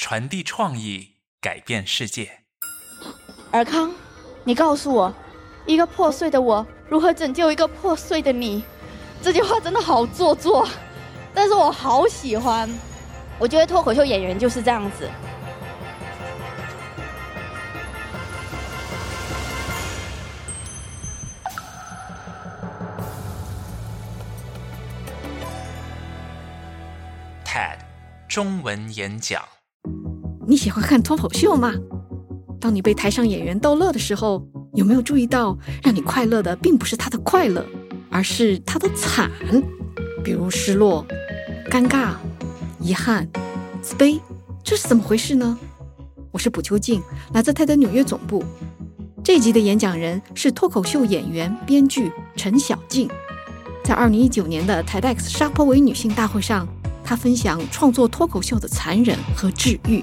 传递创意，改变世界。尔康，你告诉我，一个破碎的我如何拯救一个破碎的你？这句话真的好做作，但是我好喜欢。我觉得脱口秀演员就是这样子。TED 中文演讲。你喜欢看脱口秀吗？当你被台上演员逗乐的时候，有没有注意到，让你快乐的并不是他的快乐，而是他的惨？比如失落、尴尬、遗憾、自卑，这是怎么回事呢？我是卜秋静，来自泰德纽约总部。这集的演讲人是脱口秀演员、编剧陈小静。在二零一九年的 TEDx 沙坡维女性大会上，她分享创作脱口秀的残忍和治愈。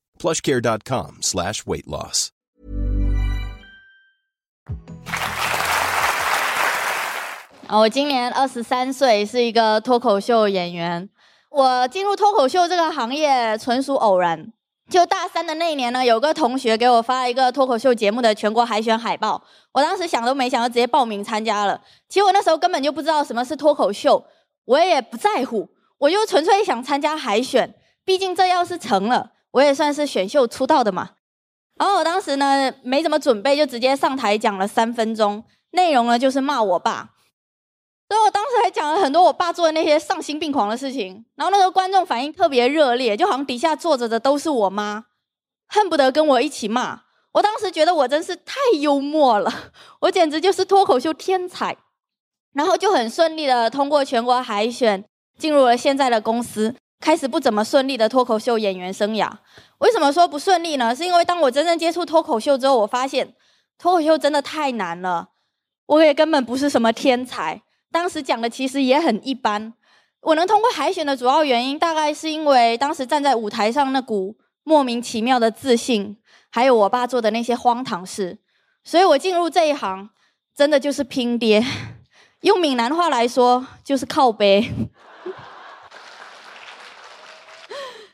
plushcare.com slash weight loss. 啊，我今年二十三岁，是一个脱口秀演员。我进入脱口秀这个行业纯属偶然。就大三的那一年呢，有个同学给我发了一个脱口秀节目的全国海选海报，我当时想都没想就直接报名参加了。其实我那时候根本就不知道什么是脱口秀，我也不在乎，我就纯粹想参加海选。毕竟这要是成了，我也算是选秀出道的嘛。然后我当时呢没怎么准备，就直接上台讲了三分钟，内容呢就是骂我爸。所以我当时还讲了很多我爸做的那些丧心病狂的事情，然后那个观众反应特别热烈，就好像底下坐着的都是我妈，恨不得跟我一起骂。我当时觉得我真是太幽默了，我简直就是脱口秀天才。然后就很顺利的通过全国海选，进入了现在的公司，开始不怎么顺利的脱口秀演员生涯。为什么说不顺利呢？是因为当我真正接触脱口秀之后，我发现脱口秀真的太难了，我也根本不是什么天才。当时讲的其实也很一般。我能通过海选的主要原因，大概是因为当时站在舞台上那股莫名其妙的自信，还有我爸做的那些荒唐事。所以我进入这一行，真的就是拼爹。用闽南话来说，就是靠背。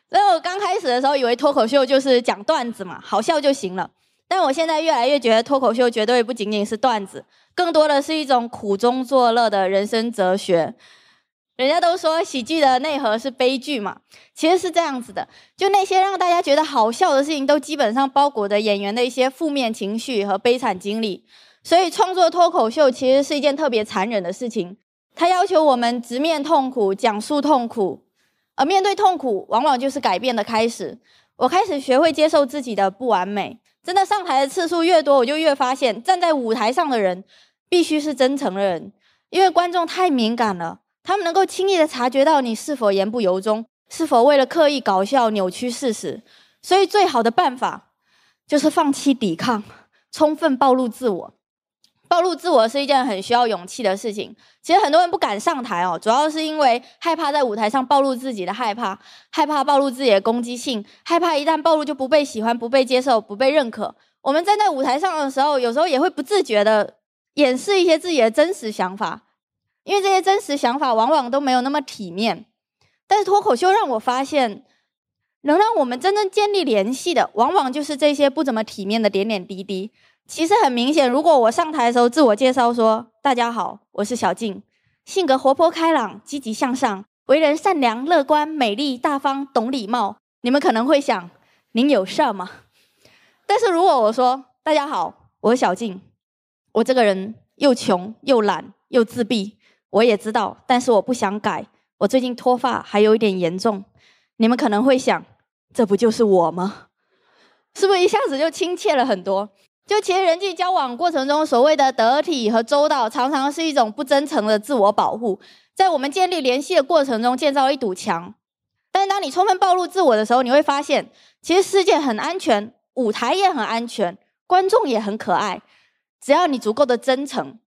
所以我刚开始的时候，以为脱口秀就是讲段子嘛，好笑就行了。但我现在越来越觉得，脱口秀绝对不仅仅是段子，更多的是一种苦中作乐的人生哲学。人家都说喜剧的内核是悲剧嘛，其实是这样子的。就那些让大家觉得好笑的事情，都基本上包裹着演员的一些负面情绪和悲惨经历。所以创作脱口秀其实是一件特别残忍的事情，它要求我们直面痛苦，讲述痛苦，而面对痛苦，往往就是改变的开始。我开始学会接受自己的不完美。真的上台的次数越多，我就越发现，站在舞台上的人必须是真诚的人，因为观众太敏感了，他们能够轻易的察觉到你是否言不由衷，是否为了刻意搞笑扭曲事实。所以，最好的办法就是放弃抵抗，充分暴露自我。暴露自我是一件很需要勇气的事情。其实很多人不敢上台哦，主要是因为害怕在舞台上暴露自己的害怕，害怕暴露自己的攻击性，害怕一旦暴露就不被喜欢、不被接受、不被认可。我们站在舞台上的时候，有时候也会不自觉的掩饰一些自己的真实想法，因为这些真实想法往往都没有那么体面。但是脱口秀让我发现，能让我们真正建立联系的，往往就是这些不怎么体面的点点滴滴。其实很明显，如果我上台的时候自我介绍说：“大家好，我是小静，性格活泼开朗、积极向上，为人善良、乐观、美丽、大方、懂礼貌，你们可能会想，您有事儿吗？但是如果我说，大家好，我是小静，我这个人又穷又懒又自闭，我也知道，但是我不想改。我最近脱发还有一点严重，你们可能会想，这不就是我吗？是不是一下子就亲切了很多？就其实人际交往过程中，所谓的得体和周到，常常是一种不真诚的自我保护，在我们建立联系的过程中建造一堵墙。但是当你充分暴露自我的时候，你会发现，其实世界很安全，舞台也很安全，观众也很可爱，只要你足够的真诚。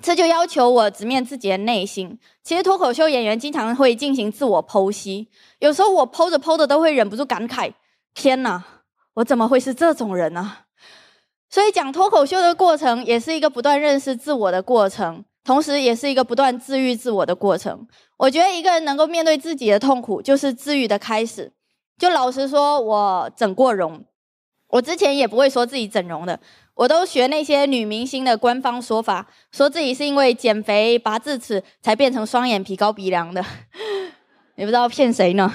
这就要求我直面自己的内心。其实脱口秀演员经常会进行自我剖析，有时候我剖着剖着都会忍不住感慨：天哪，我怎么会是这种人呢？所以讲脱口秀的过程，也是一个不断认识自我的过程，同时也是一个不断治愈自我的过程。我觉得一个人能够面对自己的痛苦，就是治愈的开始。就老实说，我整过容，我之前也不会说自己整容的。我都学那些女明星的官方说法，说自己是因为减肥拔智齿才变成双眼皮高鼻梁的，也不知道骗谁呢，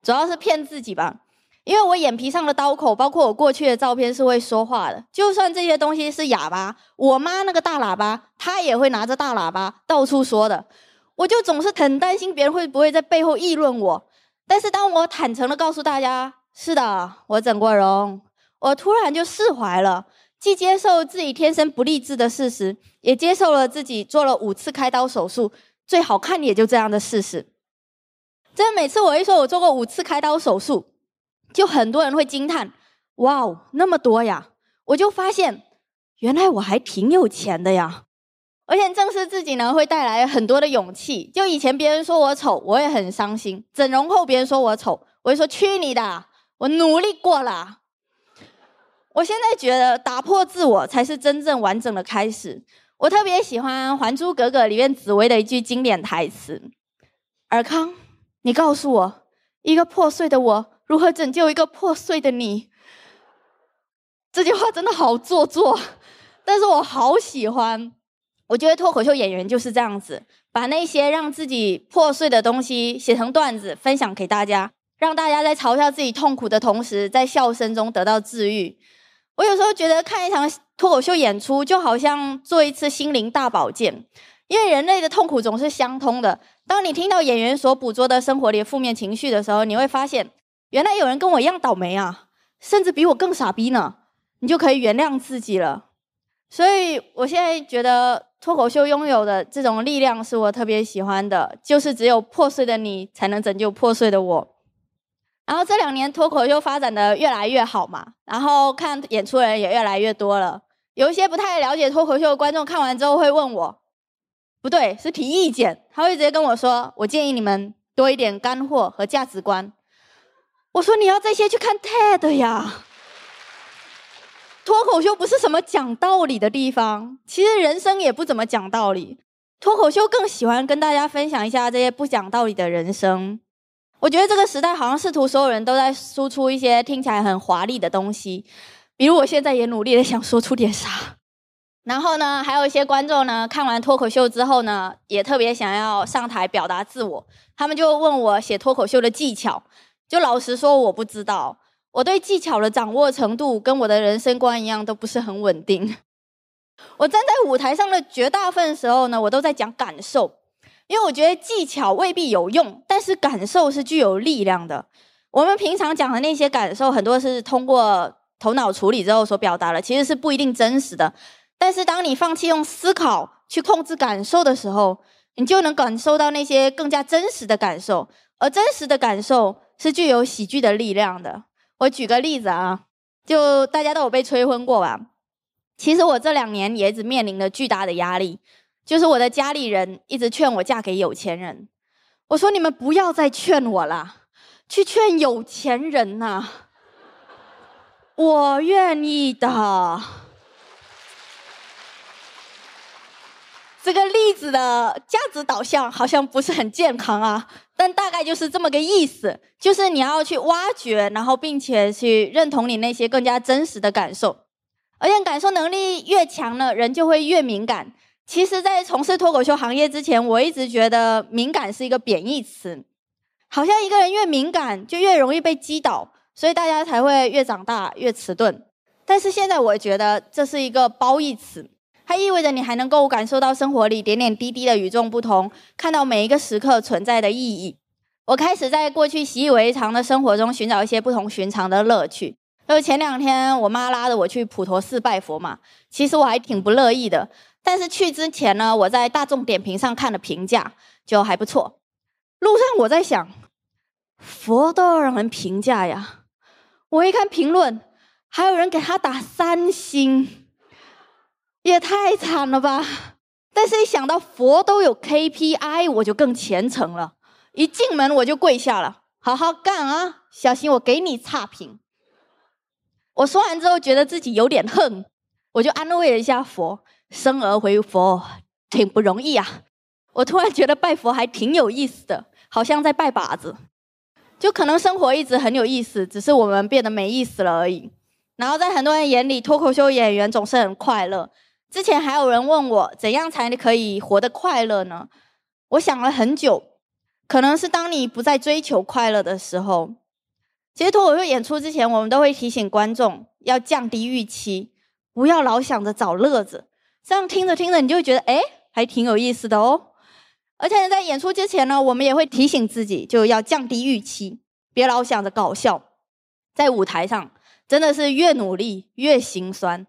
主要是骗自己吧。因为我眼皮上的刀口，包括我过去的照片是会说话的，就算这些东西是哑巴，我妈那个大喇叭，她也会拿着大喇叭到处说的。我就总是很担心别人会不会在背后议论我。但是当我坦诚的告诉大家，是的，我整过容，我突然就释怀了。既接受自己天生不励志的事实，也接受了自己做了五次开刀手术，最好看也就这样的事实。真的，每次我一说我做过五次开刀手术，就很多人会惊叹：“哇哦，那么多呀！”我就发现，原来我还挺有钱的呀。而且正是自己呢，会带来很多的勇气。就以前别人说我丑，我也很伤心；整容后别人说我丑，我就说：“去你的！我努力过了。”我现在觉得打破自我才是真正完整的开始。我特别喜欢《还珠格格》里面紫薇的一句经典台词：“尔康，你告诉我，一个破碎的我如何拯救一个破碎的你？”这句话真的好做作，但是我好喜欢。我觉得脱口秀演员就是这样子，把那些让自己破碎的东西写成段子，分享给大家，让大家在嘲笑自己痛苦的同时，在笑声中得到治愈。我有时候觉得看一场脱口秀演出，就好像做一次心灵大保健，因为人类的痛苦总是相通的。当你听到演员所捕捉的生活里负面情绪的时候，你会发现，原来有人跟我一样倒霉啊，甚至比我更傻逼呢。你就可以原谅自己了。所以我现在觉得脱口秀拥有的这种力量，是我特别喜欢的，就是只有破碎的你，才能拯救破碎的我。然后这两年脱口秀发展的越来越好嘛，然后看演出的人也越来越多了。有一些不太了解脱口秀的观众看完之后会问我，不对，是提意见，他会直接跟我说：“我建议你们多一点干货和价值观。”我说：“你要这些去看 TED 呀，脱口秀不是什么讲道理的地方，其实人生也不怎么讲道理，脱口秀更喜欢跟大家分享一下这些不讲道理的人生。”我觉得这个时代好像试图所有人都在输出一些听起来很华丽的东西，比如我现在也努力的想说出点啥。然后呢，还有一些观众呢，看完脱口秀之后呢，也特别想要上台表达自我，他们就问我写脱口秀的技巧。就老实说，我不知道，我对技巧的掌握程度跟我的人生观一样，都不是很稳定。我站在舞台上的绝大部分时候呢，我都在讲感受。因为我觉得技巧未必有用，但是感受是具有力量的。我们平常讲的那些感受，很多是通过头脑处理之后所表达的，其实是不一定真实的。但是当你放弃用思考去控制感受的时候，你就能感受到那些更加真实的感受。而真实的感受是具有喜剧的力量的。我举个例子啊，就大家都有被催婚过吧？其实我这两年也一直面临着巨大的压力。就是我的家里人一直劝我嫁给有钱人，我说你们不要再劝我了，去劝有钱人呐，我愿意的。这个例子的价值导向好像不是很健康啊，但大概就是这么个意思，就是你要去挖掘，然后并且去认同你那些更加真实的感受，而且感受能力越强呢，人就会越敏感。其实，在从事脱口秀行业之前，我一直觉得敏感是一个贬义词，好像一个人越敏感就越容易被击倒，所以大家才会越长大越迟钝。但是现在我觉得这是一个褒义词，意味着你还能够感受到生活里点点滴滴的与众不同，看到每一个时刻存在的意义。我开始在过去习以为常的生活中寻找一些不同寻常的乐趣。就前两天我妈拉着我去普陀寺拜佛嘛，其实我还挺不乐意的。但是去之前呢，我在大众点评上看了评价，就还不错。路上我在想，佛都要让人评价呀，我一看评论，还有人给他打三星，也太惨了吧！但是一想到佛都有 KPI，我就更虔诚了。一进门我就跪下了，好好干啊！小心我给你差评。我说完之后，觉得自己有点恨，我就安慰了一下佛：“生而为佛，挺不容易啊。”我突然觉得拜佛还挺有意思的，好像在拜把子。就可能生活一直很有意思，只是我们变得没意思了而已。然后在很多人眼里，脱口秀演员总是很快乐。之前还有人问我，怎样才可以活得快乐呢？我想了很久。可能是当你不再追求快乐的时候，其实脱口秀演出之前，我们都会提醒观众要降低预期，不要老想着找乐子。这样听着听着，你就会觉得哎，还挺有意思的哦。而且在演出之前呢，我们也会提醒自己，就要降低预期，别老想着搞笑。在舞台上，真的是越努力越心酸，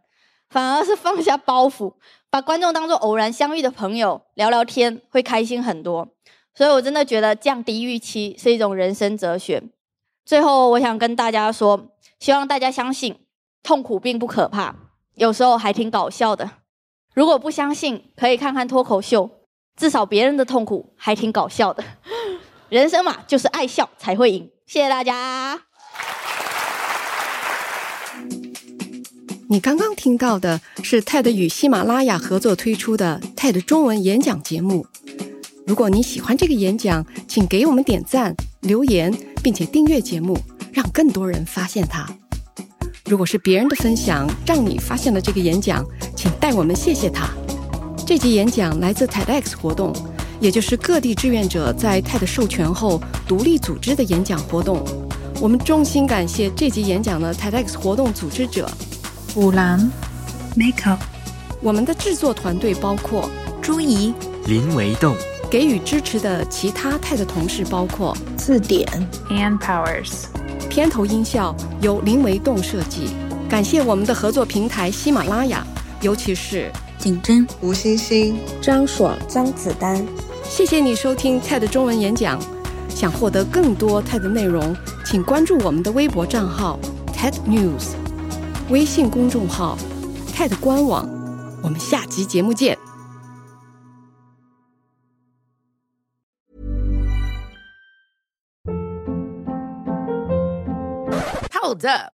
反而是放下包袱，把观众当做偶然相遇的朋友聊聊天，会开心很多。所以，我真的觉得降低预期是一种人生哲学。最后，我想跟大家说，希望大家相信痛苦并不可怕，有时候还挺搞笑的。如果不相信，可以看看脱口秀，至少别人的痛苦还挺搞笑的。人生嘛，就是爱笑才会赢。谢谢大家。你刚刚听到的是 TED 与喜马拉雅合作推出的 TED 中文演讲节目。如果你喜欢这个演讲，请给我们点赞、留言，并且订阅节目，让更多人发现它。如果是别人的分享让你发现了这个演讲，请代我们谢谢他。这集演讲来自 TEDx 活动，也就是各地志愿者在 TED 授权后独立组织的演讲活动。我们衷心感谢这集演讲的 TEDx 活动组织者五郎、Makeup。我们的制作团队包括朱怡、林维栋。给予支持的其他泰的同事包括字典 and Powers，片头音效由林维栋设计。感谢我们的合作平台喜马拉雅，尤其是景真、吴欣欣、张爽、张子丹。谢谢你收听 TED 中文演讲。想获得更多 TED 内容，请关注我们的微博账号 TED News，微信公众号 TED 官网。我们下集节目见。Hold up.